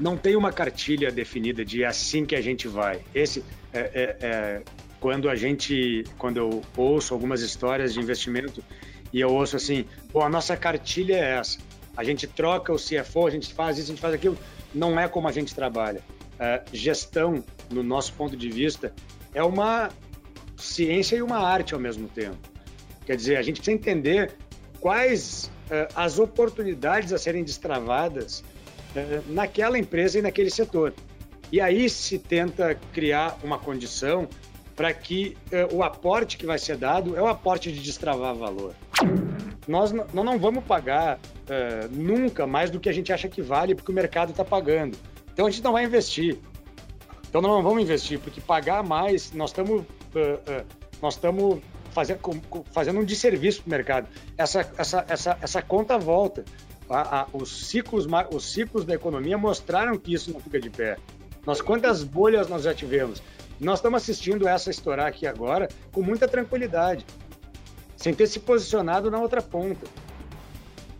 não tem uma cartilha definida de assim que a gente vai. Esse é, é, é, quando a gente, quando eu ouço algumas histórias de investimento e eu ouço assim, pô, a nossa cartilha é essa. A gente troca o CFO, a gente faz isso, a gente faz aquilo. Não é como a gente trabalha. Uh, gestão, no nosso ponto de vista, é uma ciência e uma arte ao mesmo tempo. Quer dizer, a gente precisa entender quais uh, as oportunidades a serem destravadas naquela empresa e naquele setor. E aí se tenta criar uma condição para que uh, o aporte que vai ser dado é o aporte de destravar valor. Nós, não vamos pagar nunca mais do que a gente acha que vale, porque o mercado está pagando. Então a gente não vai investir. Então não vamos investir, porque pagar mais, nós estamos nós estamos fazendo, fazendo um desserviço para o mercado. Essa, essa, essa, essa conta volta. A, a, os, ciclos, os ciclos da economia mostraram que isso não fica de pé. Nós quantas bolhas nós já tivemos? Nós estamos assistindo essa estourar aqui agora com muita tranquilidade, sem ter se posicionado na outra ponta.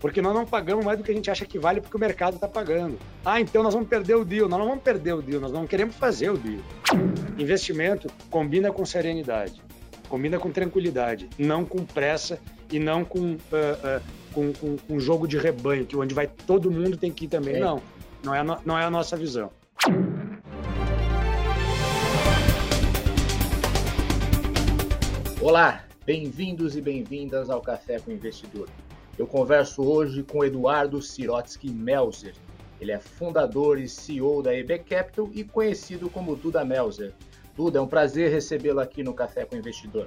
Porque nós não pagamos mais do que a gente acha que vale porque o mercado está pagando. Ah, então nós vamos perder o deal. Nós não vamos perder o deal, nós não queremos fazer o deal. Investimento combina com serenidade combina com tranquilidade, não com pressa e não com, uh, uh, com, com, com, jogo de rebanho, que onde vai todo mundo tem que ir também. É. Não, não é, no, não é a nossa visão. Olá, bem-vindos e bem-vindas ao Café com o Investidor. Eu converso hoje com Eduardo Sirotsky Melzer. Ele é fundador e CEO da EB Capital e conhecido como Duda Melzer. Duda, é um prazer recebê-lo aqui no Café com o Investidor.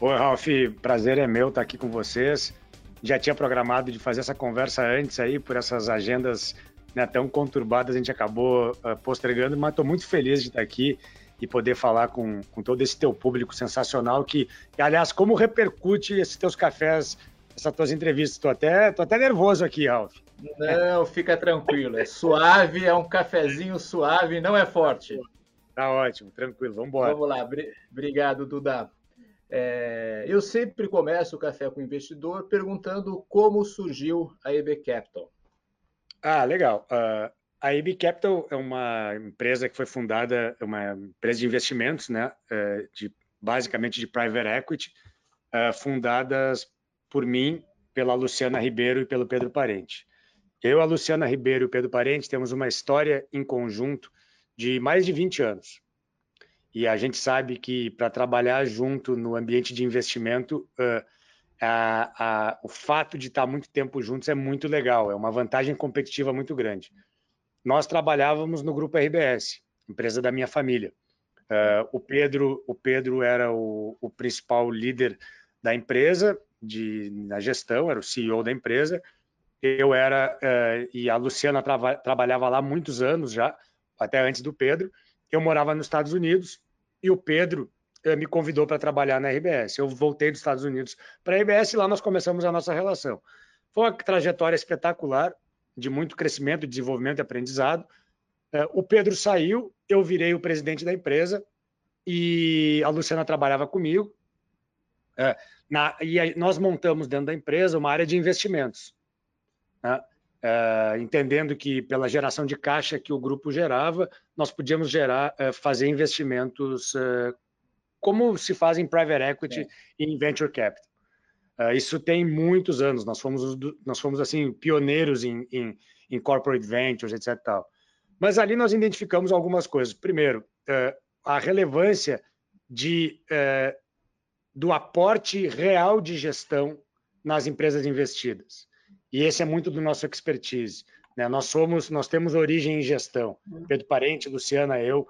Oi, Ralf, prazer é meu estar aqui com vocês. Já tinha programado de fazer essa conversa antes aí, por essas agendas né, tão conturbadas, a gente acabou uh, postergando, mas estou muito feliz de estar aqui e poder falar com, com todo esse teu público sensacional que, aliás, como repercute esses teus cafés, essas tuas entrevistas? Estou até, tô até nervoso aqui, Ralf. Não, fica tranquilo, é suave, é um cafezinho suave, não é forte. Tá ótimo, tranquilo, vamos embora. Vamos lá, obrigado, Duda. É, eu sempre começo o Café com o Investidor perguntando como surgiu a EB Capital. Ah, legal. Uh, a EB Capital é uma empresa que foi fundada, é uma empresa de investimentos, né, uh, de, basicamente de private equity, uh, fundadas por mim, pela Luciana Ribeiro e pelo Pedro Parente. Eu, a Luciana Ribeiro e o Pedro Parente temos uma história em conjunto de mais de 20 anos. E a gente sabe que para trabalhar junto no ambiente de investimento, uh, a, a, o fato de estar muito tempo juntos é muito legal, é uma vantagem competitiva muito grande. Nós trabalhávamos no grupo RBS, empresa da minha família. Uh, o Pedro, o Pedro era o, o, principal líder da empresa, de, na gestão, era o CEO da empresa. Eu era uh, e a Luciana trava, trabalhava lá muitos anos já até antes do Pedro. Eu morava nos Estados Unidos e o Pedro eh, me convidou para trabalhar na RBS. Eu voltei dos Estados Unidos para a RBS e lá nós começamos a nossa relação. Foi uma trajetória espetacular, de muito crescimento, desenvolvimento e aprendizado. Eh, o Pedro saiu, eu virei o presidente da empresa e a Luciana trabalhava comigo. Eh, e nós montamos dentro da empresa uma área de investimentos. Né? Uh, entendendo que pela geração de caixa que o grupo gerava, nós podíamos gerar, uh, fazer investimentos uh, como se faz em private equity e em venture capital. isso tem muitos anos. Nós fomos, nós fomos assim pioneiros em, em, em corporate ventures, etc. Tal. Mas ali nós identificamos algumas coisas. Primeiro, a relevância de, do aporte real de gestão nas empresas investidas. E esse é muito do nosso expertise. Né? Nós somos, nós temos origem em gestão. Pedro Parente, Luciana, eu,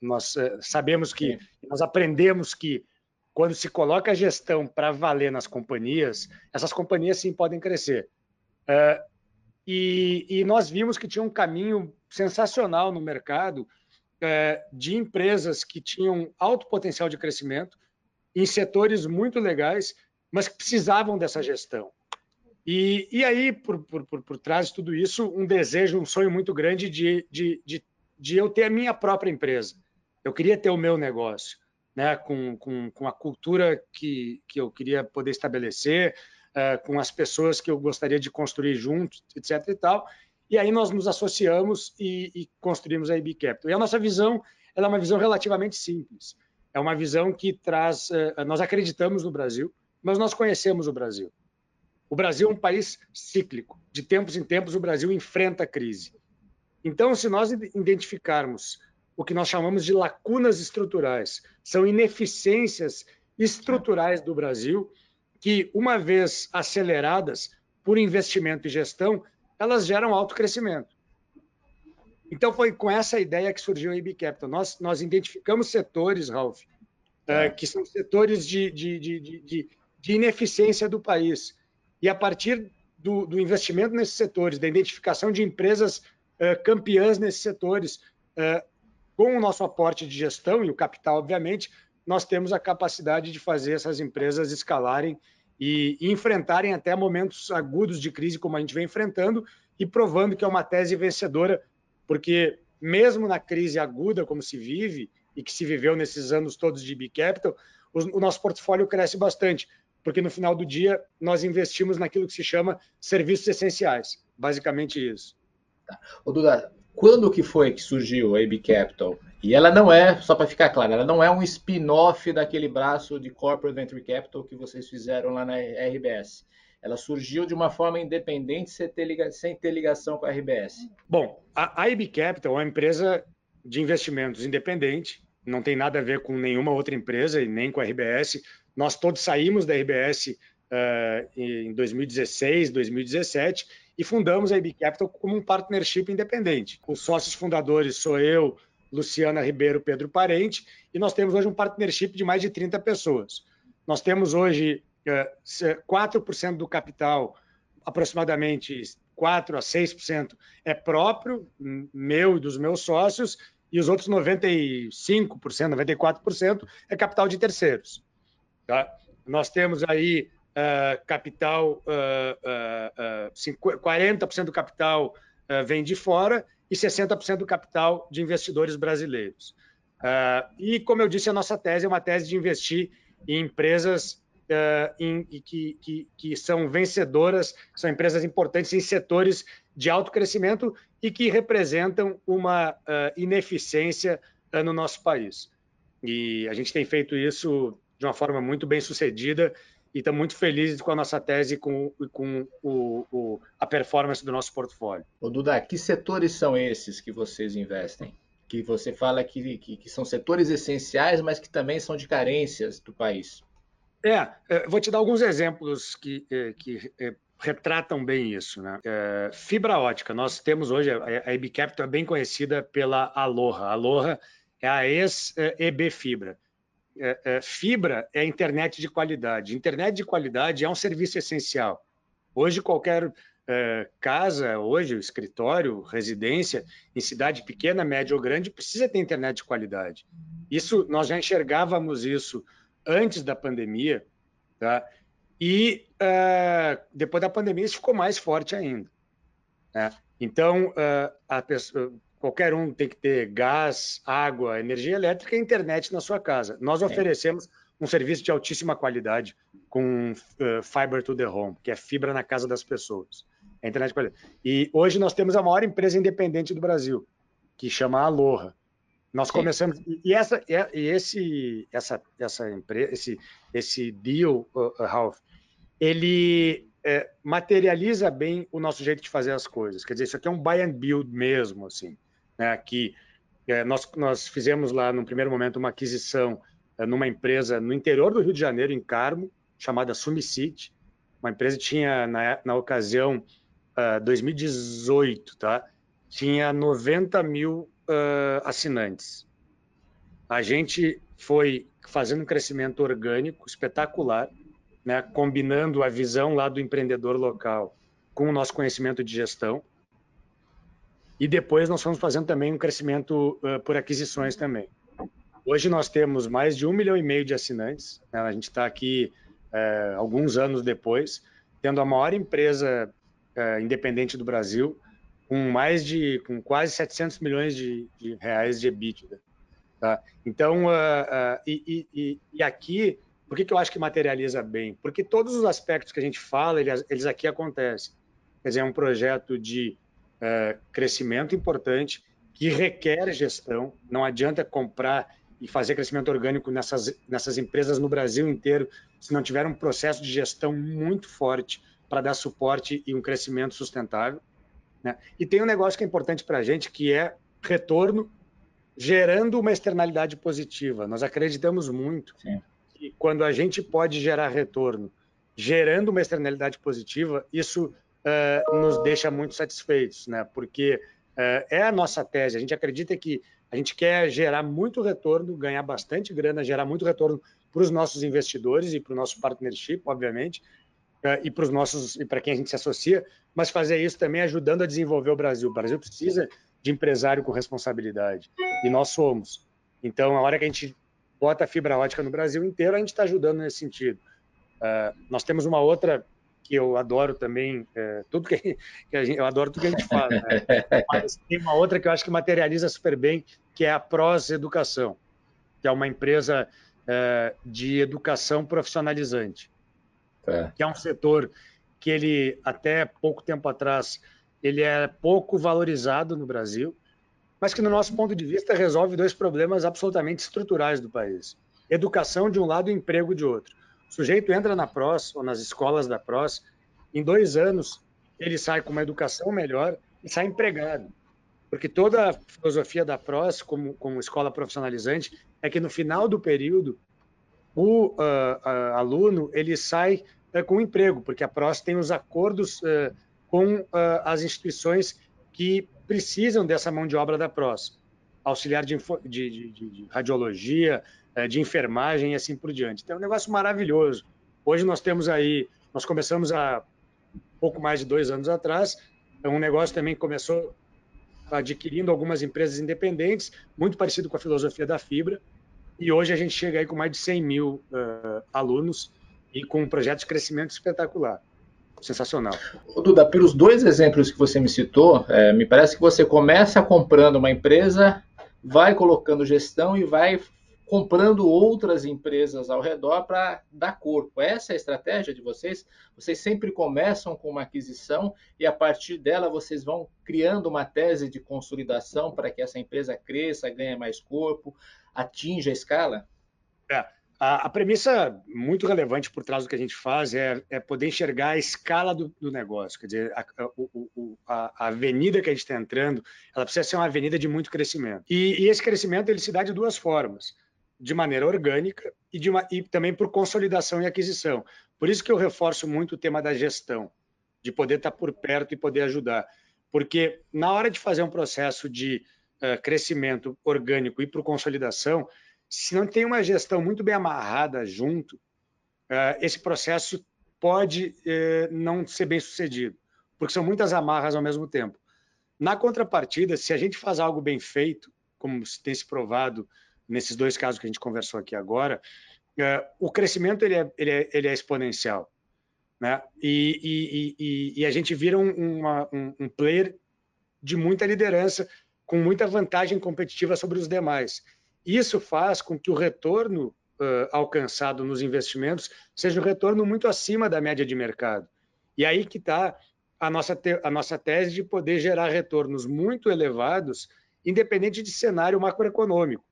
nós sabemos que, nós aprendemos que quando se coloca a gestão para valer nas companhias, essas companhias sim podem crescer. E, e nós vimos que tinha um caminho sensacional no mercado de empresas que tinham alto potencial de crescimento em setores muito legais, mas que precisavam dessa gestão. E, e aí, por, por, por, por trás de tudo isso, um desejo, um sonho muito grande de, de, de, de eu ter a minha própria empresa. Eu queria ter o meu negócio, né? com, com, com a cultura que, que eu queria poder estabelecer, uh, com as pessoas que eu gostaria de construir juntos, etc. e tal. e aí nós nos associamos e, e construímos a IB Capital. E a nossa visão é uma visão relativamente simples. É uma visão que traz. Eh, nós acreditamos no Brasil, mas nós conhecemos o Brasil. O Brasil é um país cíclico. De tempos em tempos, o Brasil enfrenta a crise. Então, se nós identificarmos o que nós chamamos de lacunas estruturais, são ineficiências estruturais do Brasil, que, uma vez aceleradas por investimento e gestão, elas geram alto crescimento. Então, foi com essa ideia que surgiu a IB Capital. Nós, nós identificamos setores, Ralph, é. que são setores de, de, de, de ineficiência do país. E a partir do, do, investimento nesses setores, da identificação de empresas uh, campeãs nesses setores, uh, com o nosso aporte de gestão e o capital, obviamente, nós temos a capacidade de fazer essas empresas escalarem e, enfrentarem até momentos agudos de crise, como a gente vem enfrentando, e provando que é uma tese vencedora, porque mesmo na crise aguda como se vive e que se viveu nesses anos todos de B Capital, o nosso portfólio cresce bastante, porque no final do dia nós investimos naquilo que se chama serviços essenciais, basicamente isso. Tá. Ô, Duda, quando que foi que surgiu a AB Capital? E ela não é, só para ficar claro, ela não é um spin-off daquele braço de Corporate Venture Capital que vocês fizeram lá na RBS. Ela surgiu de uma forma independente, sem ter, ligação com a RBS. Bom, a, a AB Capital é uma empresa de investimentos independente, não tem nada a ver com nenhuma outra empresa e nem com a RBS. Nós todos saímos da RBS uh, eh, em 2016, 2017 e fundamos a IB Capital como um partnership independente. Os sócios fundadores sou eu, Luciana Ribeiro, Pedro Parente, e nós temos hoje um partnership de mais de 30 pessoas. Nós temos hoje uh, 4% do capital, aproximadamente 4 a 6% é próprio, meu e dos meus sócios, e os outros 95%, 94% é capital de terceiros. Tá? Nós temos aí uh, capital, uh, uh, 40% do capital vem de fora e 60% do capital de investidores brasileiros. e, como eu disse, a nossa tese é uma tese de investir em empresas em, que, que, que, são vencedoras, são empresas importantes em setores de alto crescimento e que representam uma ineficiência no nosso país. E a gente tem feito isso de uma forma muito bem sucedida e estamos muito felizes com a nossa tese e com, com o, o, a performance do nosso portfólio. Ô Duda, que setores são esses que vocês investem? Que você fala que, que, que são setores essenciais, mas que também são de carências do país. É, é vou te dar alguns exemplos que, é, que é, retratam bem isso. Né? É, fibra ótica, nós temos hoje, a EB Capital é bem conhecida pela Aloha. A Aloha é a ex-EB Fibra é, é, fibra é internet de qualidade. Internet de qualidade é um serviço essencial. Hoje, qualquer é, casa, hoje, escritório, residência, em cidade pequena, média ou grande, precisa ter internet de qualidade. Isso, nós já enxergávamos isso antes da pandemia, tá? E uh, depois da pandemia isso ficou mais forte ainda. Né? Então, uh, a pessoa, qualquer um tem que ter gás, água, energia elétrica e internet na sua casa. Nós oferecemos um serviço de altíssima qualidade com uh, Fiber to the Home, que é fibra na casa das pessoas. É internet de qualidade. E hoje nós temos a maior empresa independente do Brasil, que chama Aloha. Nós Sim. começamos e essa e esse essa essa empresa esse esse deal uh, Ralph, ele é, materializa bem o nosso jeito de fazer as coisas. Quer dizer, isso aqui é um buy and build mesmo, assim né, que é, nós, nós fizemos lá, no primeiro momento, uma aquisição é, numa empresa no interior do Rio de Janeiro, em Carmo, chamada Sumicity. Uma empresa tinha, na, na ocasião, uh, 2018, tá? tinha 90 mil uh, assinantes. A gente foi fazendo um crescimento orgânico espetacular, né, combinando a visão lá do empreendedor local com o nosso conhecimento de gestão. E depois nós fomos fazendo também um crescimento uh, por aquisições também. Hoje nós temos mais de um milhão e meio de assinantes. Né? A gente está aqui uh, alguns anos depois, tendo a maior empresa uh, independente do Brasil, com mais de, com quase 700 milhões de, de reais de EBITDA. Tá? Então, e, e, e, aqui, por que, que eu acho que materializa bem? Porque todos os aspectos que a gente fala, eles, eles aqui acontecem. Quer dizer, é um projeto de uh, crescimento importante que requer gestão. Não adianta comprar e fazer crescimento orgânico nessas, nessas empresas no Brasil inteiro se não tiver um processo de gestão muito forte para dar suporte e um crescimento sustentável. Né? E tem um negócio que é importante para a gente, que é retorno gerando uma externalidade positiva. Nós acreditamos muito Sim. que quando a gente pode gerar retorno gerando uma externalidade positiva, isso uh, nos deixa muito satisfeitos, né? porque uh, é a nossa tese. A gente acredita que a gente quer gerar muito retorno, ganhar bastante grana, gerar muito retorno para os nossos investidores e para o nosso partnership, obviamente, uh, e para os nossos e para quem a gente se associa, mas fazer isso também ajudando a desenvolver o Brasil. O Brasil precisa de empresário com responsabilidade e nós somos. Então, a hora que a gente bota a fibra ótica no Brasil inteiro, a gente está ajudando nesse sentido. Uh, nós temos uma outra que eu adoro também, uh, tudo que, que gente, eu adoro tudo que a gente fala, né? mas tem uma outra que eu acho que materializa super bem, que é a Pros Educação, que é uma empresa uh, de educação profissionalizante, é. que é um setor que ele até pouco tempo atrás ele é pouco valorizado no Brasil, mas que no nosso ponto de vista resolve dois problemas absolutamente estruturais do país: educação de um lado e emprego de outro. O sujeito entra na PROS ou nas escolas da PROS, em dois anos ele sai com uma educação melhor e sai empregado. Porque toda a filosofia da PROS, como, como escola profissionalizante, é que no final do período o uh, uh, aluno ele sai uh, com emprego, porque a PROS tem os acordos com as instituições que precisam dessa mão de obra da PROS, auxiliar de, de, de, de radiologia, de enfermagem e assim por diante. Então, é um negócio maravilhoso. Hoje nós temos aí, nós começamos há pouco mais de dois anos atrás, é um negócio também começou adquirindo algumas empresas independentes, muito parecido com a filosofia da fibra, e hoje a gente chega aí com mais de 100 mil uh, alunos e com um projeto de crescimento espetacular. Sensacional. Duda, pelos dois exemplos que você me citou, é, me parece que você começa comprando uma empresa, vai colocando gestão e vai comprando outras empresas ao redor para dar corpo. Essa é a estratégia de vocês? Vocês sempre começam com uma aquisição e a partir dela vocês vão criando uma tese de consolidação para que essa empresa cresça, ganhe mais corpo, atinja a escala? É. A, a, premissa muito relevante por trás do que a gente faz é, é poder enxergar a escala do, do negócio. Quer dizer, a, a, a, avenida que a gente está entrando, ela precisa ser uma avenida de muito crescimento. E, e esse crescimento ele se dá de duas formas de maneira orgânica e, de uma, e também por consolidação e aquisição. Por isso que eu reforço muito o tema da gestão, de poder estar por perto e poder ajudar. Porque na hora de fazer um processo de uh, crescimento orgânico e por consolidação, se não tem uma gestão muito bem amarrada junto, uh, esse processo pode uh, não ser bem sucedido, porque são muitas amarras ao mesmo tempo. Na contrapartida, se a gente faz algo bem feito, como tem se provado nesses dois casos que a gente conversou aqui agora, uh, o crescimento ele é, ele é, ele é exponencial. Né? E, e, e, e, a gente vira um, uma, um, um player de muita liderança, com muita vantagem competitiva sobre os demais. Isso faz com que o retorno uh, alcançado nos investimentos seja um retorno muito acima da média de mercado. E aí que está a nossa, a nossa tese de poder gerar retornos muito elevados, independente de cenário macroeconômico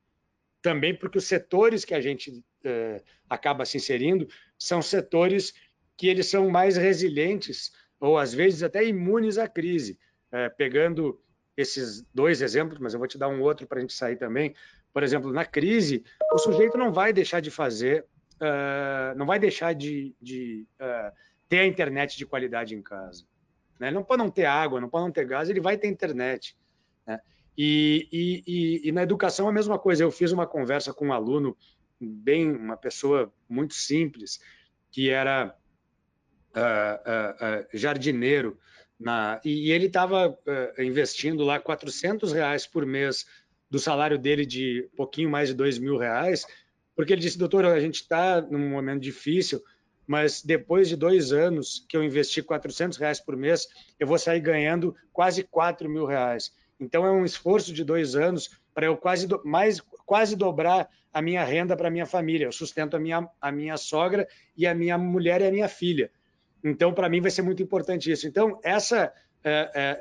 também porque os setores que a gente é, acaba se inserindo são setores que eles são mais resilientes ou às vezes até imunes à crise. É, pegando esses dois exemplos, mas eu vou te dar um outro para a gente sair também. Por exemplo, na crise, o sujeito não vai deixar de fazer, uh, não vai deixar de, de uh, ter a internet de qualidade em casa. Né? Não pode não ter água, não pode não ter gás, ele vai ter internet. Né? E, e, e, e, na educação a mesma coisa. Eu fiz uma conversa com um aluno, bem uma pessoa muito simples, que era uh, uh, uh, jardineiro, na, e, ele estava investindo lá 400 reais por mês do salário dele de pouquinho mais de dois mil reais, porque ele disse, doutor, a gente está num momento difícil, mas depois de dois anos que eu investi 400 reais por mês, eu vou sair ganhando quase 4 mil reais. Então é um esforço de dois anos para eu quase do, mais quase dobrar a minha renda para minha família. Eu sustento a minha, a minha sogra e a minha mulher e a minha filha. Então, para mim, vai ser muito importante isso. Então, essa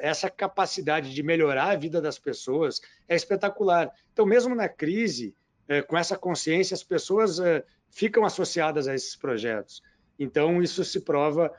essa capacidade de melhorar a vida das pessoas é espetacular. Então, mesmo na crise, com essa consciência, as pessoas ficam associadas a esses projetos. Então, isso se prova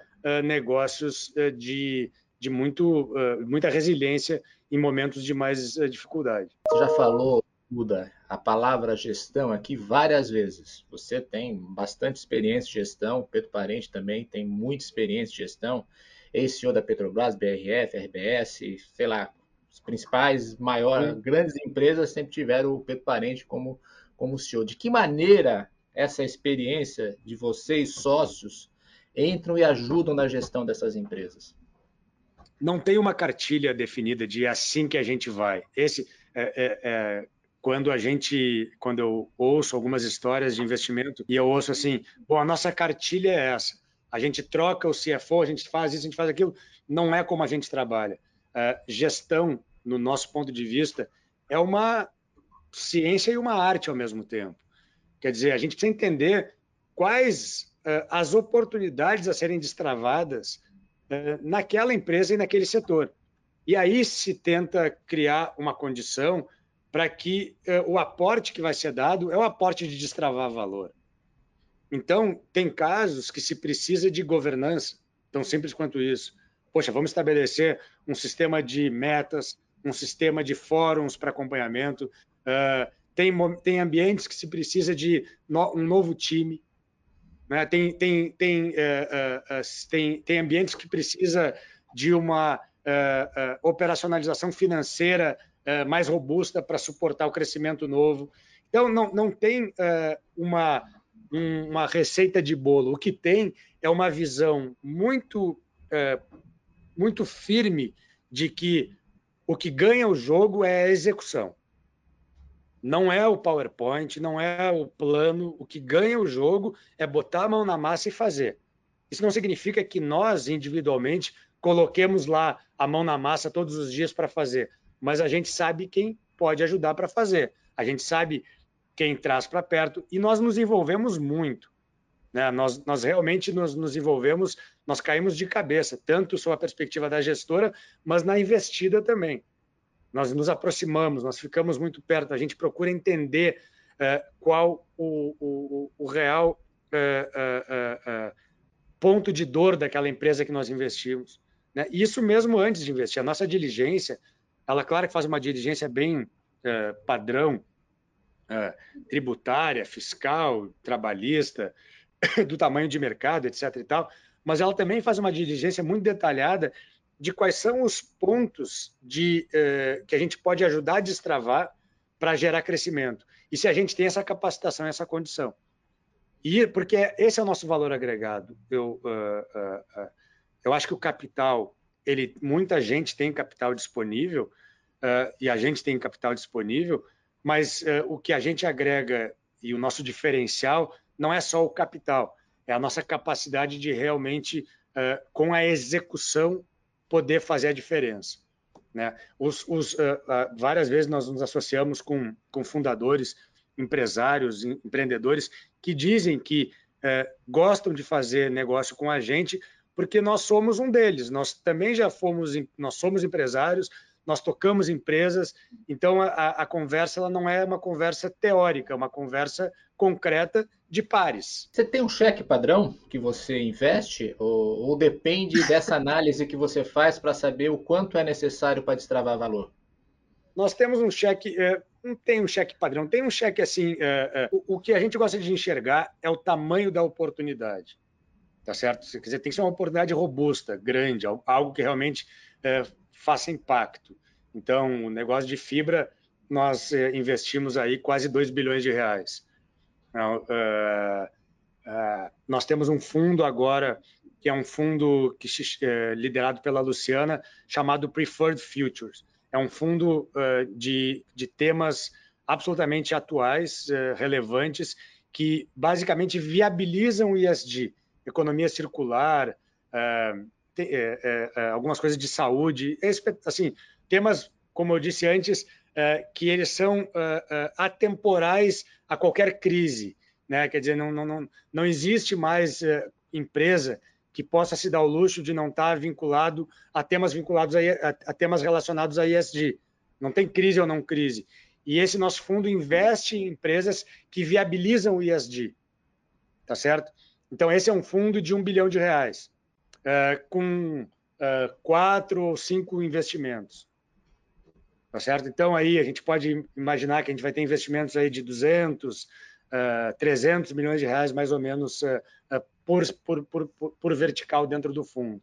negócios de, de muito, muita resiliência em momentos de mais dificuldade. Você já falou, Buda, a palavra gestão aqui várias vezes. Você tem bastante experiência de gestão, Pedro Parente também tem muita experiência de gestão ex-CEO da Petrobras, BRF, RBS, sei lá, os principais, maiores, grandes empresas sempre tiveram o Pedro Parente como, como CEO. De que maneira essa experiência de vocês, sócios, entram e ajudam na gestão dessas empresas? Não tem uma cartilha definida de assim que a gente vai. Esse é, é, é, quando a gente, quando eu ouço algumas histórias de investimento e eu ouço assim, bom, a nossa cartilha é essa a gente troca o CFO, a gente faz isso, a gente faz aquilo. Não é como a gente trabalha. Uh, gestão, no nosso ponto de vista, é uma ciência e uma arte ao mesmo tempo. Quer dizer, a gente precisa entender quais uh, as oportunidades a serem destravadas naquela empresa e naquele setor. E aí se tenta criar uma condição para que o aporte que vai ser dado é o aporte de destravar valor. Então, tem casos que se precisa de governança, tão simples quanto isso. Poxa, vamos estabelecer um sistema de metas, um sistema de fóruns para acompanhamento. Uh, tem, tem ambientes que se precisa de no, um novo time. Né? Tem, tem, tem, uh, uh, tem, tem ambientes que precisa de uma operacionalização financeira mais robusta para suportar o crescimento novo. Então, não, não tem uma uma receita de bolo. O que tem é uma visão muito, é, muito firme de que o que ganha o jogo é a execução. Não é o PowerPoint, não é o plano. O que ganha o jogo é botar a mão na massa e fazer. Isso não significa que nós, individualmente, coloquemos lá a mão na massa todos os dias para fazer, mas a gente sabe quem pode ajudar para fazer. A gente sabe quem traz para perto, e nós nos envolvemos muito. Né? Nós, nós realmente nos, nos envolvemos, nós caímos de cabeça, tanto sob a perspectiva da gestora, mas na investida também. Nós nos aproximamos, nós ficamos muito perto, a gente procura entender uh, qual o, o, o real uh, uh, ponto de dor daquela empresa que nós investimos. Né? Isso mesmo antes de investir. A nossa diligência, ela, claro que faz uma diligência bem padrão, tributária, fiscal, trabalhista, do tamanho de mercado, etc. e tal, mas ela também faz uma diligência muito detalhada de quais são os pontos de, uh, que a gente pode ajudar a destravar para gerar crescimento. E se a gente tem essa capacitação, essa condição. E porque esse é o nosso valor agregado. Eu, uh, uh, eu acho que o capital, ele, muita gente tem capital disponível e a gente tem capital disponível, mas uh, o que a gente agrega e o nosso diferencial não é só o capital, é a nossa capacidade de realmente, uh, com a execução, poder fazer a diferença. Né? Os, os, uh, várias vezes nós nos associamos com, com fundadores, empresários, empreendedores que dizem que gostam de fazer negócio com a gente porque nós somos um deles. Nós também já fomos, nós somos empresários, nós tocamos empresas, então a, a conversa ela não é uma conversa teórica, é uma conversa concreta de pares. Você tem um cheque padrão que você investe ou, ou depende dessa análise que você faz para saber o quanto é necessário para destravar valor? Nós temos um cheque, é, não tem um cheque padrão, tem um cheque assim. É, é, o, o, que a gente gosta de enxergar é o tamanho da oportunidade, tá certo? Quer dizer, tem que ser uma oportunidade robusta, grande, algo que realmente é, faça impacto. Então, o negócio de fibra, nós eh, investimos aí quase 2 bilhões de reais. Uh, uh, nós temos um fundo agora, que é um fundo que, uh, liderado pela Luciana, chamado Preferred Futures. É um fundo de, de temas absolutamente atuais, relevantes, que basicamente viabilizam o ISD, economia circular, é, é, é, algumas coisas de saúde, assim, temas, como eu disse antes, é, que eles são é, é, atemporais a qualquer crise. Né? Quer dizer, não, não, não, não existe mais empresa que possa se dar o luxo de não estar vinculado a temas vinculados a, a, temas relacionados a ESG. Não tem crise ou não crise. E esse nosso fundo investe em empresas que viabilizam o ESG, tá certo? Então esse é um fundo de um bilhão de reais, uh, com uh, quatro ou cinco investimentos, tá certo? Então aí a gente pode imaginar que a gente vai ter investimentos aí de 200, uh, 300 milhões de reais mais ou menos uh, por, por, por, por, vertical dentro do fundo.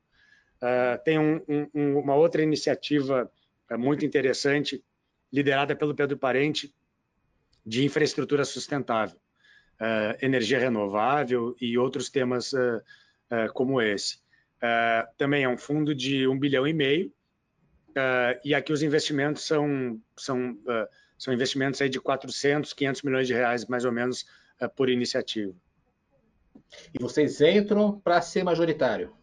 Uh, tem um, um, uma outra iniciativa uh, muito interessante, liderada pelo Pedro Parente, de infraestrutura sustentável, uh, energia renovável e outros temas como esse. também é um fundo de um bilhão e meio, e aqui os investimentos são, são, são investimentos aí de 400, 500 milhões de reais, mais ou menos, por iniciativa. E vocês entram para ser majoritário?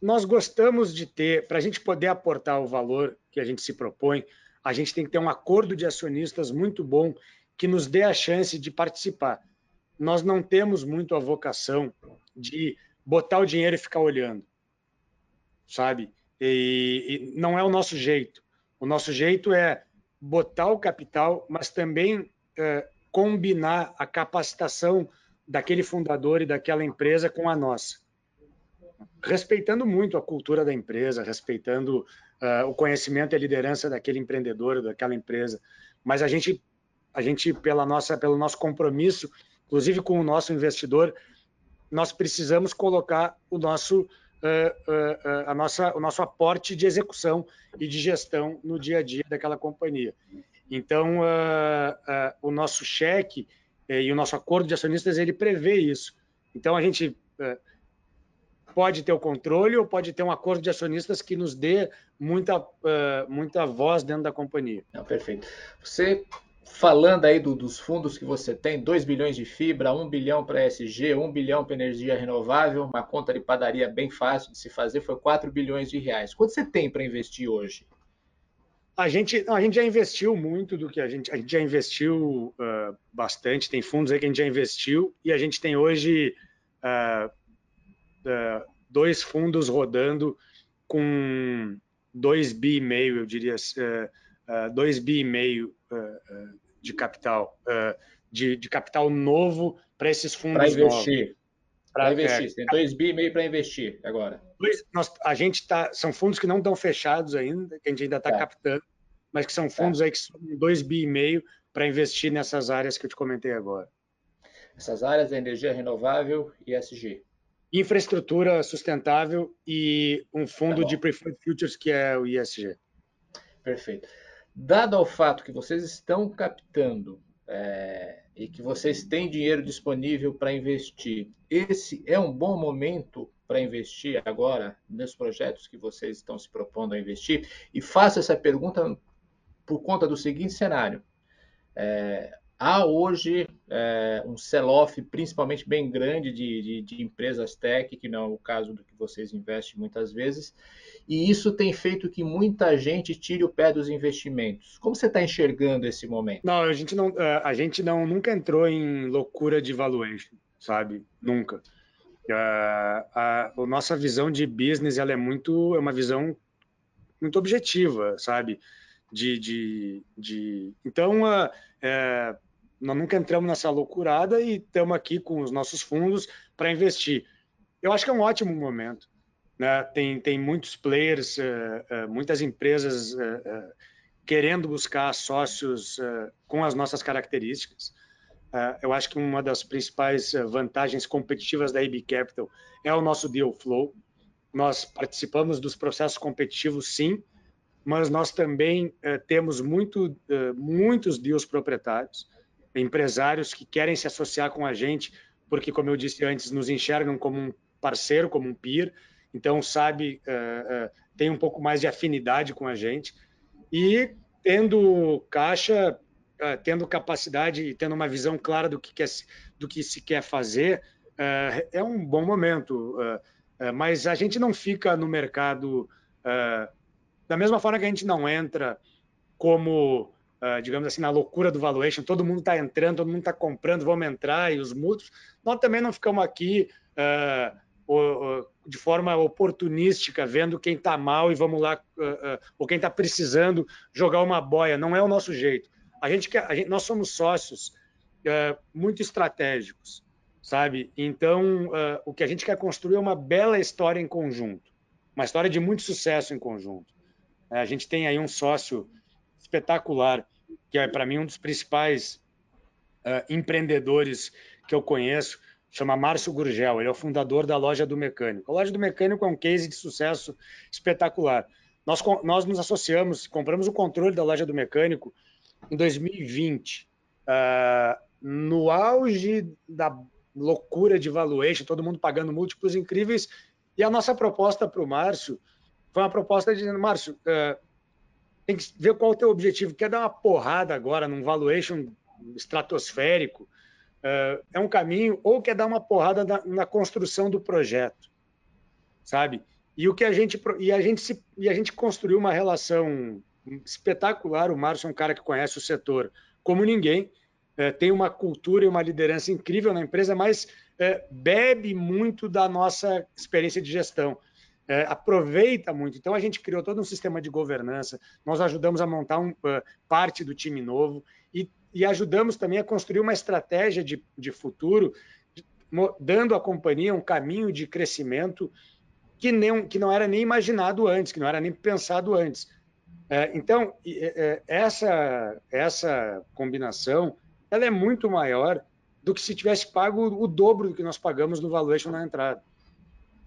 Nós gostamos de ter, para a gente poder aportar o valor que a gente se propõe, a gente tem que ter um acordo de acionistas muito bom que nos dê a chance de participar. Nós não temos muito a vocação de botar o dinheiro e ficar olhando, sabe? E, e não é o nosso jeito. O nosso jeito é botar o capital, mas também é, combinar a capacitação daquele fundador e daquela empresa com a nossa. Respeitando muito a cultura da empresa, respeitando uh, o conhecimento e a liderança daquele empreendedor, daquela empresa. Mas a gente, a gente pela nossa, pelo nosso compromisso, inclusive com o nosso investidor, nós precisamos colocar o nosso, a nossa, o nosso aporte de execução e de gestão no dia a dia daquela companhia. Então, o nosso cheque e o nosso acordo de acionistas ele prevê isso. Então a gente pode ter o controle ou pode ter um acordo de acionistas que nos dê muita, muita voz dentro da companhia. Não, perfeito. Você falando aí do, dos fundos que você tem, 2 bilhões de fibra, 1 bilhão para ESG, 1 bilhão para energia renovável, uma conta de padaria bem fácil de se fazer, foi 4 bilhões de reais. Quanto você tem para investir hoje? A gente, a gente já investiu muito do que a gente, a gente já investiu uh, bastante, tem fundos aí que a gente já investiu e a gente tem hoje uh, uh, dois fundos rodando com 2 bi e meio, eu diria, 2 bi e meio de capital, de, de, capital novo para esses fundos Para investir. Para investir, é, tem 2 bi e meio para investir agora. Nós, a gente tá, são fundos que não estão fechados ainda, que a gente ainda está tá. captando mas que são tá. fundos aí que são 2 bi e meio para investir nessas áreas que eu te comentei agora. Essas áreas é energia renovável e ESG. Infraestrutura sustentável e um fundo tá de preferred futures que é o ISG. Perfeito. Dado ao fato que vocês estão captando é, e que vocês têm dinheiro disponível para investir, esse é um bom momento para investir agora nos projetos que vocês estão se propondo a investir? E faço essa pergunta por conta do seguinte cenário. É, há hoje é, um sell-off, principalmente bem grande, de, de, de, empresas tech, que não é o caso do que vocês investem muitas vezes, e isso tem feito que muita gente tire o pé dos investimentos. Como você está enxergando esse momento? Não, a gente não, é, a gente não nunca entrou em loucura de valuation, sabe? Nunca. A, a, a nossa visão de business ela é muito, é uma visão muito objetiva, sabe? de, de, de... então uh, é, nós nunca entramos nessa loucurada e estamos aqui com os nossos fundos para investir. Eu acho que é um ótimo momento. Né? Tem, tem muitos players, uh, uh, muitas empresas uh, querendo buscar sócios com as nossas características. eu acho que uma das principais vantagens competitivas da IB Capital é o nosso deal flow. Nós participamos dos processos competitivos, sim, mas nós também eh, temos muito, eh, muitos deals proprietários, empresários que querem se associar com a gente, porque, como eu disse antes, nos enxergam como um parceiro, como um peer, então sabe, eh, tem um pouco mais de afinidade com a gente, e tendo caixa, tendo capacidade e tendo uma visão clara do que, quer, do que se quer fazer, é um bom momento, mas a gente não fica no mercado da mesma forma que a gente não entra como, uh, digamos assim, na loucura do valuation, todo mundo está entrando, todo mundo está comprando, vamos entrar e os múltiplos, nós também não ficamos aqui uh, de forma oportunística, vendo quem está mal e vamos lá, ou quem está precisando jogar uma boia. Não é o nosso jeito. A gente, a gente nós somos sócios muito estratégicos, sabe? Então, o que a gente quer construir é uma bela história em conjunto, uma história de muito sucesso em conjunto. A gente tem aí um sócio espetacular, que é para mim um dos principais empreendedores que eu conheço, chama Márcio Gurgel, ele é o fundador da Loja do Mecânico. A Loja do Mecânico é um case de sucesso espetacular. Nós, nós nos associamos, compramos o controle da Loja do Mecânico em 2020, uh, no auge da loucura de valuation, todo mundo pagando múltiplos incríveis, e a nossa proposta para o Márcio foi uma proposta de, Márcio, uh, tem que ver qual é o teu objetivo, quer dar uma porrada agora num valuation estratosférico, uh, é um caminho, ou quer dar uma porrada na, na, construção do projeto, sabe? E o que a gente e a gente se, e a gente construiu uma relação espetacular. O Márcio é um cara que conhece o setor como ninguém, uh, tem uma cultura e uma liderança incrível na empresa, mas uh, bebe muito da nossa experiência de gestão. É, aproveita muito. Então, a gente criou todo um sistema de governança, nós ajudamos a montar um, uh, parte do time novo e e ajudamos também a construir uma estratégia de, de futuro, dando à companhia um caminho de crescimento que, nem, que não era nem imaginado antes, que não era nem pensado antes. É, então, é, essa, essa combinação ela é muito maior do que se tivesse pago o dobro do que nós pagamos no valuation na entrada.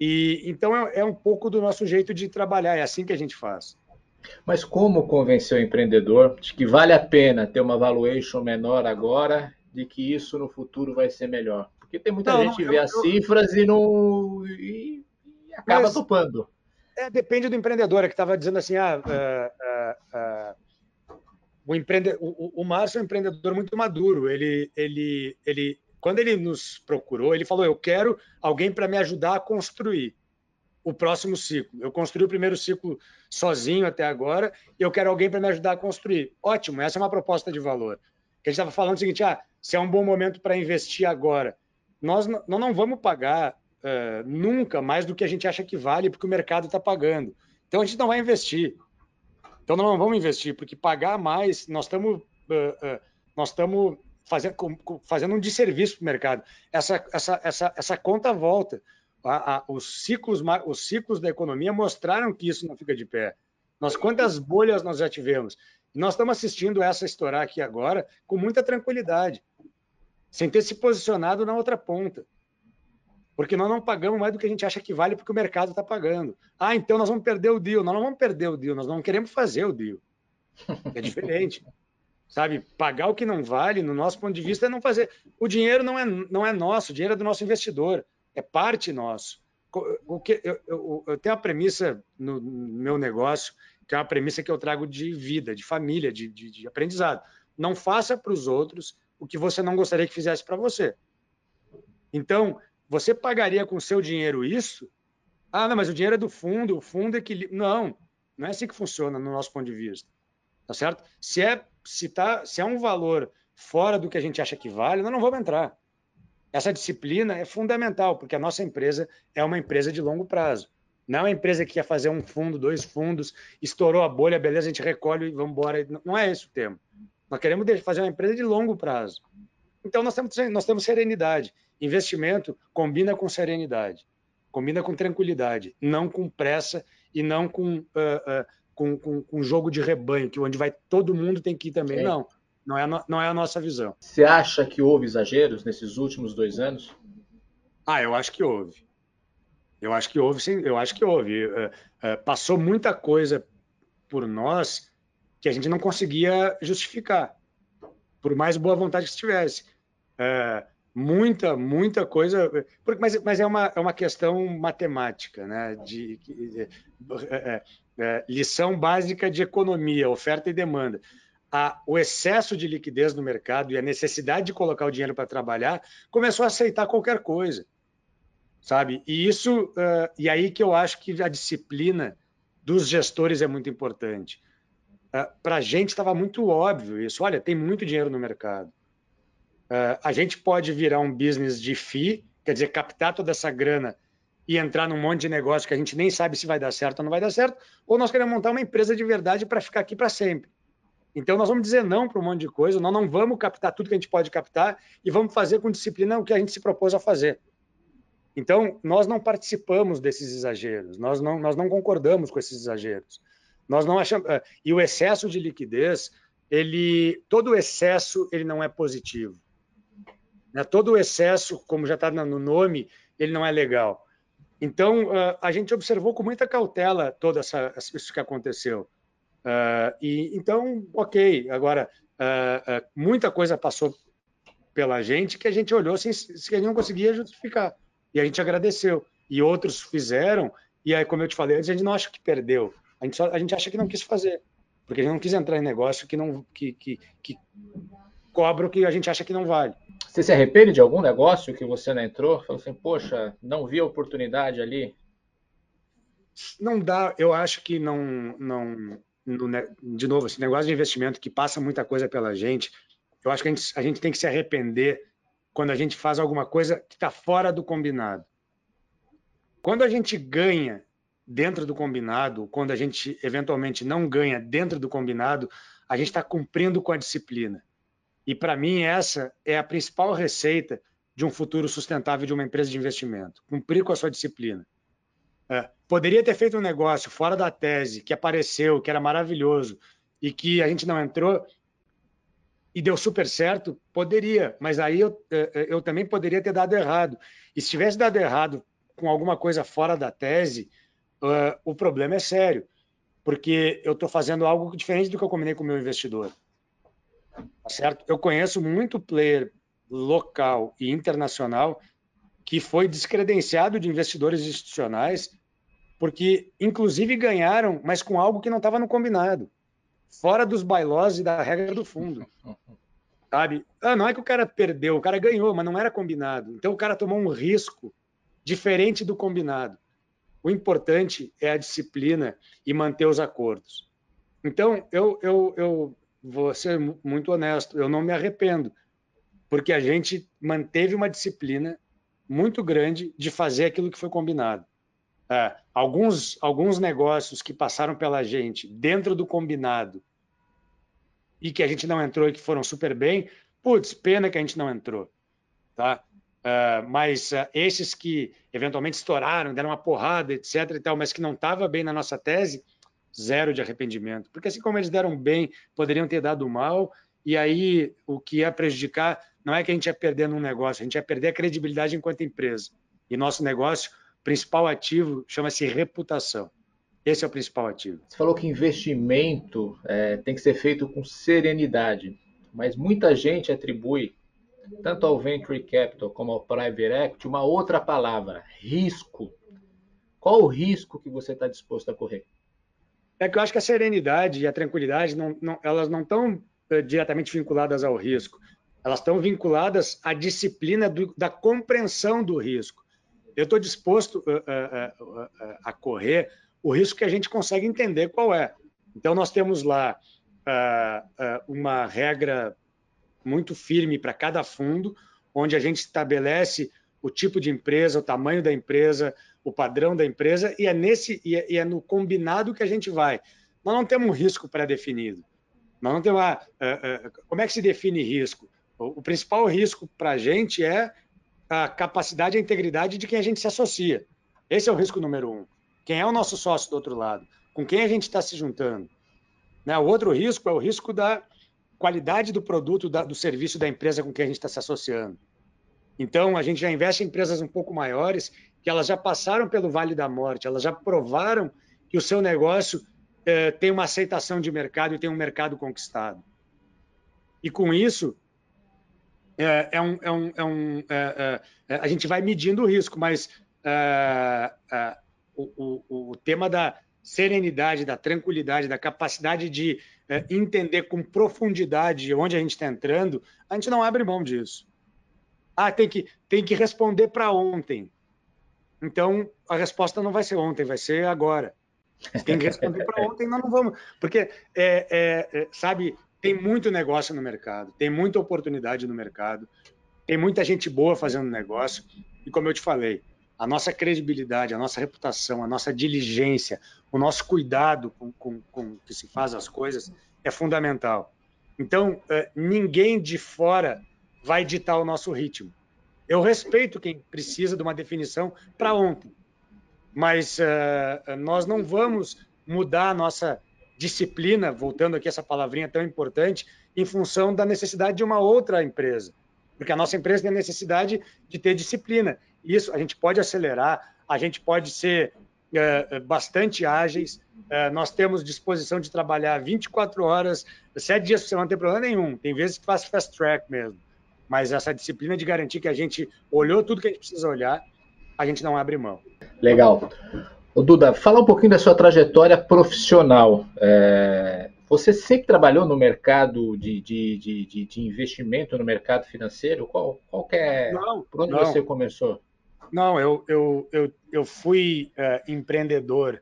E então é, é um pouco do nosso jeito de trabalhar, é assim que a gente faz. Mas como convencer o empreendedor de que vale a pena ter uma valuation menor agora, de que isso no futuro vai ser melhor? Porque tem muita não, gente que vê eu, as cifras e não e, e acaba mas, topando. É, depende do empreendedor, é que estava dizendo assim, ah, uh, uh, uh, o, empreende... o, o Márcio é um empreendedor muito maduro. Ele, ele, ele, quando ele nos procurou, ele falou: eu quero alguém para me ajudar a construir o próximo ciclo. Eu construí o primeiro ciclo sozinho até agora e eu quero alguém para me ajudar a construir. Ótimo, essa é uma proposta de valor. Que a gente estava falando o seguinte: ah, se é um bom momento para investir agora, nós não, não vamos pagar uh, nunca mais do que a gente acha que vale, porque o mercado está pagando. Então a gente não vai investir. Então não vamos investir, porque pagar mais, nós estamos uh, uh, nós estamos fazendo, fazendo um desserviço para o mercado. Essa, essa, essa, essa conta volta a, a, os, ciclos, os ciclos da economia mostraram que isso não fica de pé. Nós quantas bolhas nós já tivemos? Nós estamos assistindo essa estourar aqui agora com muita tranquilidade, sem ter se posicionado na outra ponta. Porque nós não pagamos mais do que a gente acha que vale, porque o mercado está pagando. Ah, então nós vamos perder o deal. Nós não vamos perder o deal, nós não queremos fazer o deal. É diferente. Sabe, pagar o que não vale, no nosso ponto de vista, é não fazer. O dinheiro não é, não é nosso, o dinheiro é do nosso investidor é parte nosso. O que eu, eu, eu tenho a premissa no, meu negócio, que é uma premissa que eu trago de vida, de família, de, de, de aprendizado. Não faça para os outros o que você não gostaria que fizesse para você. Então, você pagaria com seu dinheiro isso? Ah, não, mas o dinheiro é do fundo, o fundo equilibra. Não, não é assim que funciona no nosso ponto de vista. Tá certo? Se é, se tá, se é um valor fora do que a gente acha que vale, nós não vamos entrar. Essa disciplina é fundamental, porque a nossa empresa é uma empresa de longo prazo. Não é uma empresa que quer fazer um fundo, dois fundos, estourou a bolha, beleza, a gente recolhe e vamos embora. Não é esse o tema. Nós queremos fazer uma empresa de longo prazo. Então, nós temos, nós temos serenidade. Investimento combina com serenidade, combina com tranquilidade, não com pressa e não com, uh, uh, com, com, com jogo de rebanho, que onde vai todo mundo tem que ir também. Sim. Não. Não é, a, não é a nossa visão. Você acha que houve exageros nesses últimos dois anos? Ah, eu acho que houve. Eu acho que houve, sim. Eu acho que houve. Uh, uh, passou muita coisa por nós que a gente não conseguia justificar, por mais boa vontade que estivesse. Uh, muita, muita coisa. Mas, mas é, uma, é uma questão matemática, né? De, de, de lição básica de economia, oferta e demanda a, o excesso de liquidez no mercado e a necessidade de colocar o dinheiro para trabalhar, começou a aceitar qualquer coisa, sabe? E isso, uh, e aí que eu acho que a disciplina dos gestores é muito importante. Uh, para a gente estava muito óbvio isso. Olha, tem muito dinheiro no mercado. Uh, a gente pode virar um business de FII, quer dizer, captar toda essa grana e entrar num monte de negócio que a gente nem sabe se vai dar certo ou não vai dar certo, ou nós queremos montar uma empresa de verdade para ficar aqui para sempre. Então, nós vamos dizer não para um monte de coisa, nós não vamos captar tudo que a gente pode captar e vamos fazer com disciplina o que a gente se propôs a fazer. Então, nós não participamos desses exageros, nós não, nós não concordamos com esses exageros. Nós não achamos. Eh, e o excesso de liquidez, ele, todo excesso, ele não é positivo. Né? Todo o excesso, como já está no nome, ele não é legal. Então, uh, a gente observou com muita cautela todo essa, isso que aconteceu. Uh, e então, ok. Agora, uh, muita coisa passou pela gente que a gente olhou sem, sem não conseguia justificar. E a gente agradeceu. E outros fizeram. E aí, como eu te falei antes, a gente não acha que perdeu. A gente, só, a gente acha que não quis fazer. Porque a gente não quis entrar em negócio que, não, que, que, que cobra o que a gente acha que não vale. Você se arrepende de algum negócio que você não entrou? Falou assim, poxa, não vi a oportunidade ali? Não dá, eu acho que não, não, no, de novo, esse negócio de investimento que passa muita coisa pela gente, eu acho que a gente, a gente tem que se arrepender quando a gente faz alguma coisa que está fora do combinado. Quando a gente ganha dentro do combinado, quando a gente eventualmente não ganha dentro do combinado, a gente está cumprindo com a disciplina. E para mim, essa é a principal receita de um futuro sustentável de uma empresa de investimento: cumprir com a sua disciplina. É, poderia ter feito um negócio fora da tese, que apareceu, que era maravilhoso, e que a gente não entrou e deu super certo? Poderia, mas aí eu, é, é, eu também poderia ter dado errado. E se tivesse dado errado com alguma coisa fora da tese, uh, o problema é sério, porque eu estou fazendo algo diferente do que eu combinei com o meu investidor. Tá certo? Eu conheço muito player local e internacional que foi descredenciado de investidores institucionais porque, inclusive, ganharam, mas com algo que não estava no combinado, fora dos bylaws e da regra do fundo. Sabe? Ah, não é que o cara perdeu, o cara ganhou, mas não era combinado. Então o cara tomou um risco diferente do combinado. O importante é a disciplina e manter os acordos. Então, eu, eu, eu vou ser muito honesto, eu não me arrependo, porque a gente manteve uma disciplina muito grande de fazer aquilo que foi combinado. É, alguns, alguns negócios que passaram pela gente dentro do combinado e que a gente não entrou e que foram super bem, putz, pena que a gente não entrou. Tá? Uh, mas uh, esses que eventualmente estouraram, deram uma porrada, etc. e tal, mas que não estava bem na nossa tese, zero de arrependimento. Porque assim como eles deram bem, poderiam ter dado mal, e aí o que ia prejudicar não é que a gente ia perder num negócio, a gente ia perder a credibilidade enquanto empresa. E nosso negócio, principal ativo, chama-se reputação. Esse é o principal ativo. Você falou que investimento é, tem que ser feito com serenidade, mas muita gente atribui, tanto ao venture capital como ao private equity, uma outra palavra, risco. Qual o risco que você está disposto a correr? É que eu acho que a serenidade e a tranquilidade, não, não, elas não estão uh, diretamente vinculadas ao risco. Elas estão vinculadas à disciplina do, da compreensão do risco. Eu estou disposto uh, uh, a correr o risco que a gente consegue entender qual é. Então, nós temos lá uma regra muito firme para cada fundo, onde a gente estabelece o tipo de empresa, o tamanho da empresa, o padrão da empresa e é nesse e é, e é no combinado que a gente vai. Nós não temos um risco pré-definido. Nós não temos uma, uh, uh, como é que se define risco? O, o principal risco para a gente é a capacidade e a integridade de quem a gente se associa. Esse é o risco número um. Quem é o nosso sócio do outro lado? Com quem a gente está se juntando? Né? O outro risco é o risco da qualidade do produto, da, do serviço da empresa com quem a gente está se associando. Então, a gente já investe em empresas um pouco maiores que elas já passaram pelo Vale da Morte, elas já provaram que o seu negócio eh, tem uma aceitação de mercado e tem um mercado conquistado. E com isso, é, é um, é um, é um é, é, a gente vai medindo o risco, mas o, o, o, tema da serenidade, da tranquilidade, da capacidade de entender com profundidade onde a gente está entrando, a gente não abre mão disso. Ah, tem que, tem que responder para ontem. Então, a resposta não vai ser ontem, vai ser agora. Tem que responder para ontem, nós não vamos. Porque, é, é, é, sabe, tem muito negócio no mercado, tem muita oportunidade no mercado, tem muita gente boa fazendo negócio. E como eu te falei, a nossa credibilidade, a nossa reputação, a nossa diligência, o nosso cuidado com, com, com que se faz as coisas é fundamental. Então, uh, ninguém de fora vai ditar o nosso ritmo. Eu respeito quem precisa de uma definição para ontem, mas uh, nós não vamos mudar a nossa disciplina, voltando aqui essa palavrinha tão importante, em função da necessidade de uma outra empresa. Porque a nossa empresa tem a necessidade de ter disciplina. Isso a gente pode acelerar, a gente pode ser uh, bastante ágeis, uh, nós temos disposição de trabalhar 24 horas, sete dias por semana, não tem problema nenhum. Tem vezes que faz fast track mesmo. Mas essa disciplina de garantir que a gente olhou tudo que a gente precisa olhar, a gente não abre mão. Legal. O Duda, fala um pouquinho da sua trajetória profissional. É, você sempre trabalhou no mercado de, de, de, de, investimento, no mercado financeiro? Qual, qual é, não, por onde não. você começou? Não, eu, eu, eu, eu fui uh, empreendedor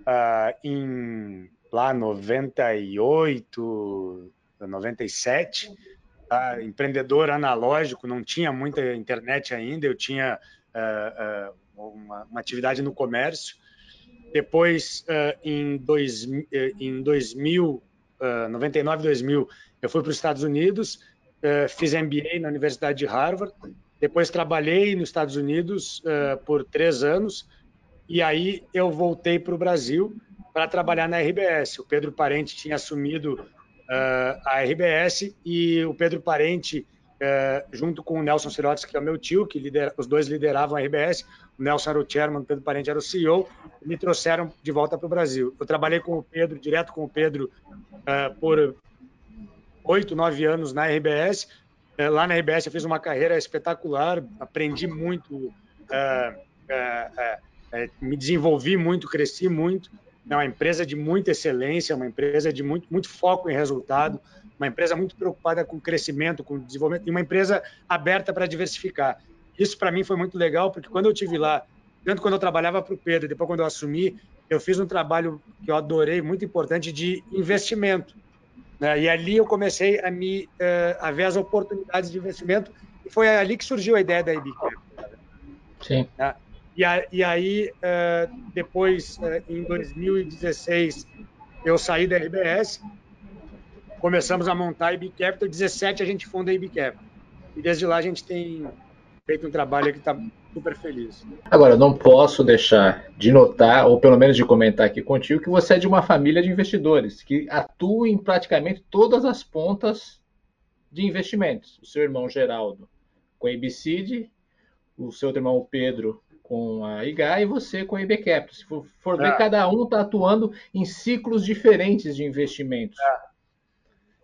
uh, em lá 98, 97, uh, empreendedor analógico, não tinha muita internet ainda, eu tinha uh, uma, uma, atividade no comércio depois, uh, em, dois, uh, em 2000, uh, 99, 2000, eu fui para os Estados Unidos, uh, fiz MBA na Universidade de Harvard. Depois trabalhei nos Estados Unidos por três anos e aí eu voltei para o Brasil para trabalhar na RBS. O Pedro Parente tinha assumido a RBS e o Pedro Parente é, junto com o Nelson Sirotes, que é meu tio, que lidera, os dois lideravam a RBS, o Nelson era o chairman, o Pedro Parente era o CEO, me trouxeram de volta para o Brasil. Eu trabalhei com o Pedro, direto com o Pedro, é, por oito, nove anos na RBS. Lá na RBS eu fiz uma carreira espetacular, aprendi muito, me desenvolvi muito, cresci muito. É uma empresa de muita excelência, uma empresa de muito, muito foco em resultado uma empresa muito preocupada com crescimento, com desenvolvimento, e uma empresa aberta para diversificar. Isso para mim foi muito legal, porque quando eu tive lá, tanto quando eu trabalhava para o Pedro, depois quando eu assumi, eu fiz um trabalho que eu adorei, muito importante, de investimento. Né? E ali eu comecei a me uh, a ver as oportunidades de investimento, e foi ali que surgiu a ideia da IBIC. Sim. Né? E, a, e, aí, uh, depois, uh, em 2016, eu saí da RBS começamos a montar a IB Capital, 17 a gente funda a IB Capital. E desde lá a gente tem feito um trabalho que está super feliz. Agora, não posso deixar de notar, ou pelo menos de comentar aqui contigo, que você é de uma família de investidores que atuam em praticamente todas as pontas de investimentos. O seu irmão Geraldo com a IBCID, o seu irmão Pedro com a IGA e você com a IB Capital. Se for, for ver, é. cada um está atuando em ciclos diferentes de investimentos. É.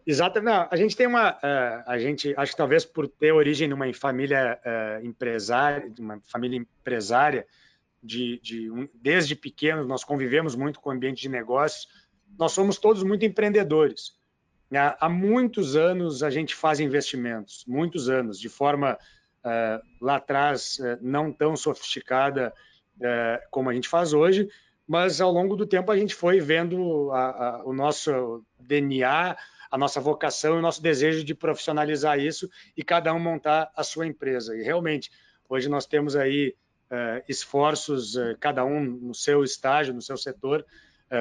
Exatamente. a gente tem uma. Uh, a gente, acho que talvez por ter origem numa família uh, empresária, uma família empresária, de, de um, desde pequenos nós convivemos muito com o ambiente de negócios, nós somos todos muito empreendedores. Há muitos anos a gente faz investimentos, muitos anos, de forma lá atrás não tão sofisticada como a gente faz hoje, mas ao longo do tempo a gente foi vendo a, a, o nosso DNA a nossa vocação e o nosso desejo de profissionalizar isso e cada um montar a sua empresa. E realmente, hoje nós temos aí esforços, cada um no seu estágio, no seu setor,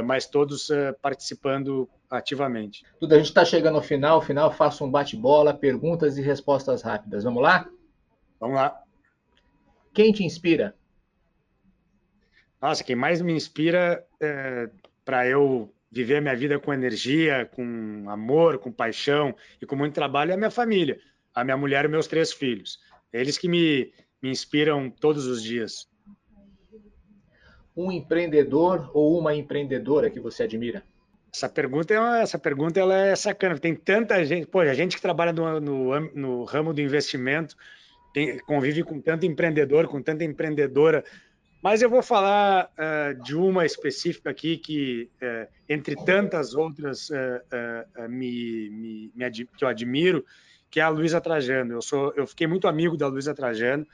mas todos participando ativamente. Tudo, a gente está chegando ao final, final, faço um bate-bola, perguntas e respostas rápidas. Vamos lá? Vamos lá. Quem te inspira? Nossa, quem mais me inspira é, para eu viver a minha vida com energia, com amor, com paixão e com muito trabalho é a minha família, a minha mulher e meus três filhos. Eles que me, me inspiram todos os dias. Um empreendedor ou uma empreendedora que você admira? Essa pergunta é uma, essa pergunta ela é sacana. Tem tanta gente, pô, a gente que trabalha no, no, no ramo do investimento tem, convive com tanto empreendedor, com tanta empreendedora mas eu vou falar uh, de uma específica aqui que, uh, entre tantas outras, uh, me, me, me que eu admiro, que é a Luísa Trajano. Eu, sou, eu fiquei muito amigo da Luísa Trajano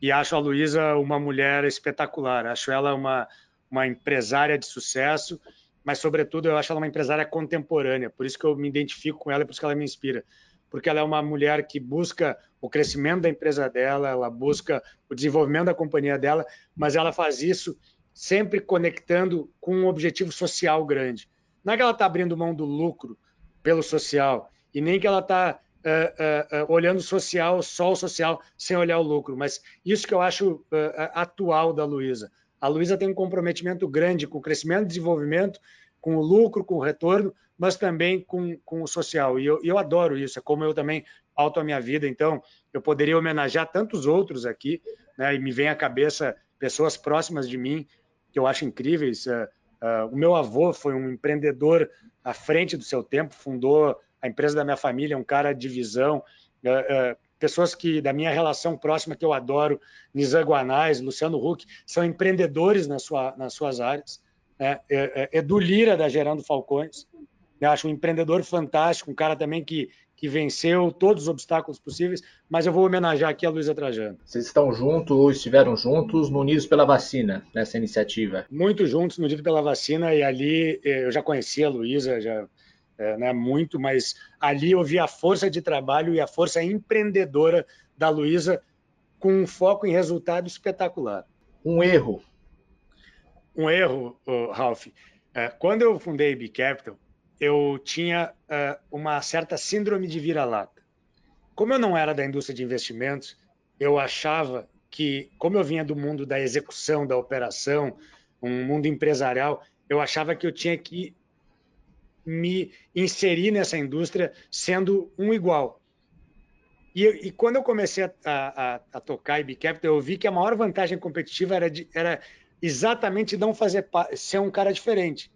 e acho a Luísa uma mulher espetacular. Acho ela uma, uma empresária de sucesso, mas, sobretudo, eu acho ela uma empresária contemporânea. Por isso que eu me identifico com ela e por isso que ela me inspira. Porque ela é uma mulher que busca o crescimento da empresa dela, ela busca o desenvolvimento da companhia dela, mas ela faz isso sempre conectando com um objetivo social grande. Não é que ela está abrindo mão do lucro pelo social, e nem que ela está uh, uh, uh, olhando o social, só o social, sem olhar o lucro, mas isso que eu acho atual da Luísa. A Luísa tem um comprometimento grande com o crescimento e desenvolvimento, com o lucro, com o retorno, mas também com, com o social. E eu, eu adoro isso, é como eu também alto a minha vida. Então, eu poderia homenagear tantos outros aqui, né? E me vem à cabeça pessoas próximas de mim que eu acho incríveis. Uh, uh, o meu avô foi um empreendedor à frente do seu tempo, fundou a empresa da minha família, um cara de visão. Uh, pessoas que da minha relação próxima que eu adoro, Nizam Guanais, Luciano Huck, são empreendedores na sua, nas suas áreas. Né? Edu Lira, da Gerando Falcões, eu acho um empreendedor fantástico, um cara também que, que venceu todos os obstáculos possíveis, mas eu vou homenagear aqui a Luísa Trajano. Vocês estão juntos ou estiveram juntos no Unidos pela Vacina, nessa iniciativa? Muito juntos no Unidos pela Vacina, e ali eh, eu já conhecia a Luísa, já é, né, muito, mas ali eu vi a força de trabalho e a força empreendedora da Luísa com um foco em resultado espetacular. Um erro. Um erro, Ralph. É, quando eu fundei a B Capital, eu tinha uh, uma certa síndrome de vira-lata. Como eu não era da indústria de investimentos, eu achava que, como eu vinha do mundo da execução, da operação, um mundo empresarial, eu achava que eu tinha que me inserir nessa indústria sendo um igual. E, e quando eu comecei a, a, a tocar IB Capital, eu vi que a maior vantagem competitiva era, de, era exatamente não fazer ser um cara diferente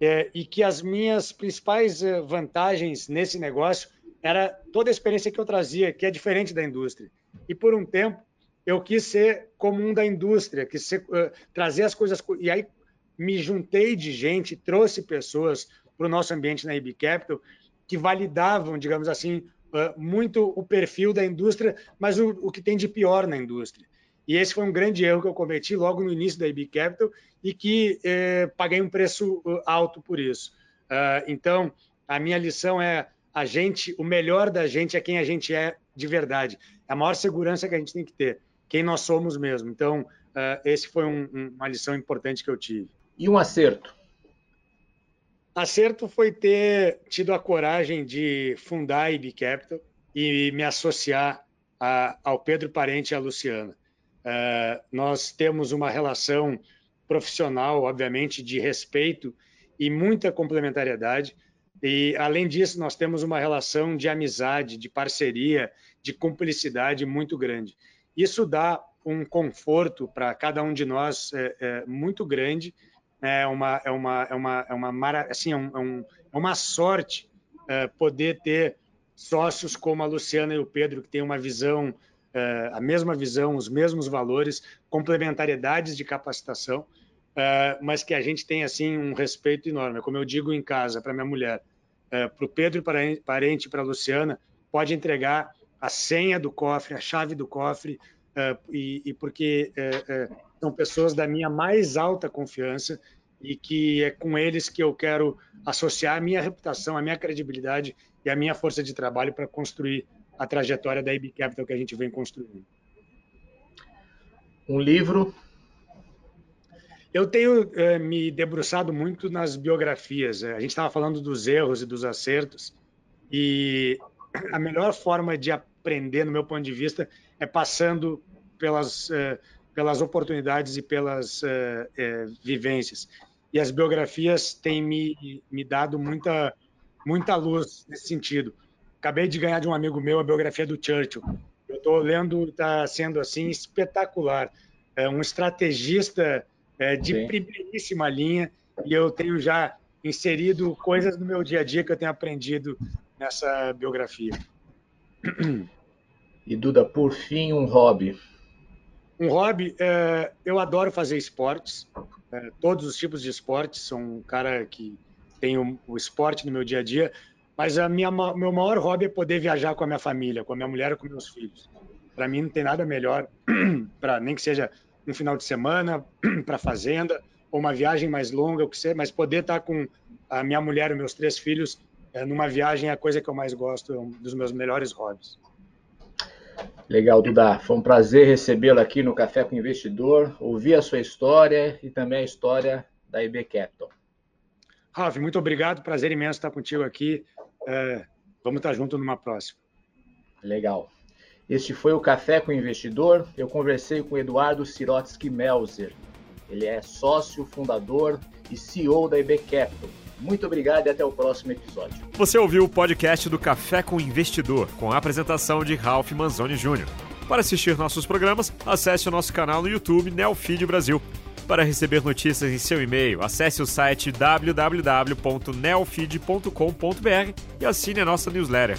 é, e que as minhas principais eh, vantagens nesse negócio era toda a experiência que eu trazia, que é diferente da indústria. E por um tempo eu quis ser comum da indústria, quis ser, uh, trazer as coisas. E aí me juntei de gente, trouxe pessoas para o nosso ambiente na IB Capital que validavam, digamos assim, uh, muito o perfil da indústria, mas o, o que tem de pior na indústria. E esse foi um grande erro que eu cometi logo no início da IB Capital e que eh, paguei um preço uh, alto por isso. Uh, então, a minha lição é a gente, o melhor da gente é quem a gente é de verdade. É a maior segurança que a gente tem que ter, quem nós somos mesmo. Então, uh, esse foi um, um, uma lição importante que eu tive. E um acerto? Acerto foi ter tido a coragem de fundar a IB Capital e me associar a, ao Pedro Parente e à Luciana. Uh, nós temos uma relação profissional, obviamente, de respeito e muita complementariedade. E, além disso, nós temos uma relação de amizade, de parceria, de cumplicidade muito grande. Isso dá um conforto para cada um de nós é, é, muito grande. É uma, é uma, é uma, é uma, assim, é, um, é uma sorte é, poder ter sócios como a Luciana e o Pedro, que têm uma visão a mesma visão, os mesmos valores, complementariedades de capacitação, uh, mas que a gente tem assim um respeito enorme. Como eu digo em casa para minha mulher, uh, para o Pedro e parente para a Luciana, pode entregar a senha do cofre, a chave do cofre, e, porque são pessoas da minha mais alta confiança e que é com eles que eu quero associar a minha reputação, a minha credibilidade e a minha força de trabalho para construir a trajetória da IB Capital que a gente vem construindo. Um livro? Eu tenho é, me debruçado muito nas biografias. A gente estava falando dos erros e dos acertos, e a melhor forma de aprender, no meu ponto de vista, é passando pelas, é, pelas oportunidades e pelas é, vivências. E as biografias têm me, me dado muita, muita luz nesse sentido Acabei de ganhar de um amigo meu a biografia do Churchill. Eu estou lendo, está sendo assim espetacular. É um estrategista é, de Sim. primeiríssima linha e eu tenho já inserido coisas no meu dia a dia que eu tenho aprendido nessa biografia. E Duda, por fim, um hobby. Um hobby, é, eu adoro fazer esportes, é, todos os tipos de esportes. Sou um cara que tem o, o esporte no meu dia a dia, mas a minha meu maior hobby é poder viajar com a minha família, com a minha mulher e com meus filhos. Para mim não tem nada melhor para nem que seja um final de semana para fazenda ou uma viagem mais longa, o que seja, mas poder estar tá com a minha mulher e meus três filhos é, numa viagem é a coisa que eu mais gosto, é um dos meus melhores hobbies. Legal, Duda. Foi um prazer recebê-lo aqui no Café com o Investidor, ouvir a sua história e também a história da IB Capital. Ralf, muito obrigado. Prazer imenso estar contigo aqui. É, vamos estar junto numa próxima. Legal. Este foi o Café com o Investidor. Eu conversei com Eduardo Sirotsky Melzer. Ele é sócio, fundador e CEO da IB Capital. Muito obrigado e até o próximo episódio. Você ouviu o podcast do Café com o Investidor, com a apresentação de Ralph Manzoni Jr. Para assistir nossos programas, acesse o nosso canal no YouTube Neofeed Brasil. Para receber notícias em seu e-mail, acesse o site www.neofeed.com.br e assine a nossa newsletter.